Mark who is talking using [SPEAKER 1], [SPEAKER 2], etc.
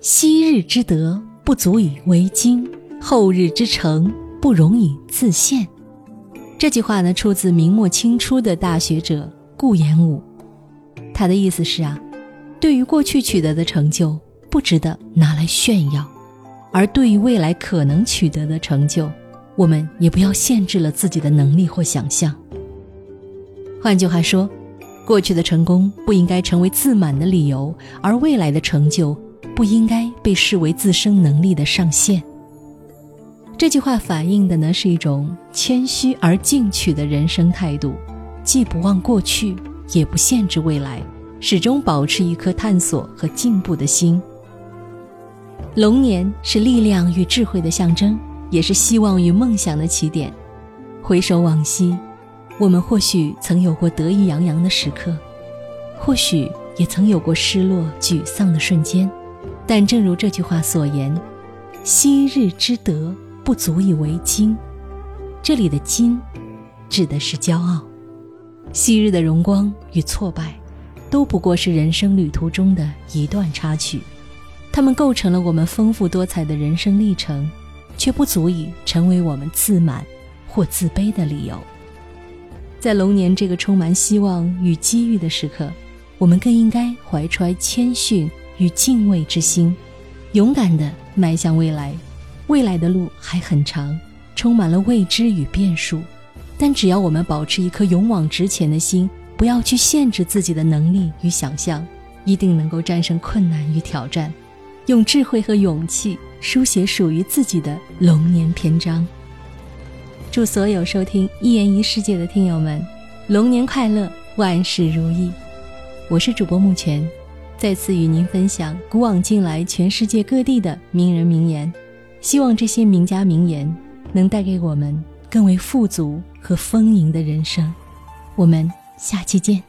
[SPEAKER 1] 昔日之德不足以为今，后日之成不容以自现。这句话呢，出自明末清初的大学者顾炎武。他的意思是啊，对于过去取得的成就，不值得拿来炫耀；而对于未来可能取得的成就，我们也不要限制了自己的能力或想象。换句话说，过去的成功不应该成为自满的理由，而未来的成就不应该被视为自身能力的上限。这句话反映的呢是一种谦虚而进取的人生态度，既不忘过去，也不限制未来，始终保持一颗探索和进步的心。龙年是力量与智慧的象征，也是希望与梦想的起点。回首往昔，我们或许曾有过得意洋洋的时刻，或许也曾有过失落沮丧的瞬间，但正如这句话所言：“昔日之德。”不足以为今，这里的“今”指的是骄傲。昔日的荣光与挫败，都不过是人生旅途中的一段插曲，它们构成了我们丰富多彩的人生历程，却不足以成为我们自满或自卑的理由。在龙年这个充满希望与机遇的时刻，我们更应该怀揣谦逊与敬畏之心，勇敢地迈向未来。未来的路还很长，充满了未知与变数，但只要我们保持一颗勇往直前的心，不要去限制自己的能力与想象，一定能够战胜困难与挑战，用智慧和勇气书写属于自己的龙年篇章。祝所有收听一言一世界的听友们，龙年快乐，万事如意！我是主播木泉，再次与您分享古往今来全世界各地的名人名言。希望这些名家名言能带给我们更为富足和丰盈的人生。我们下期见。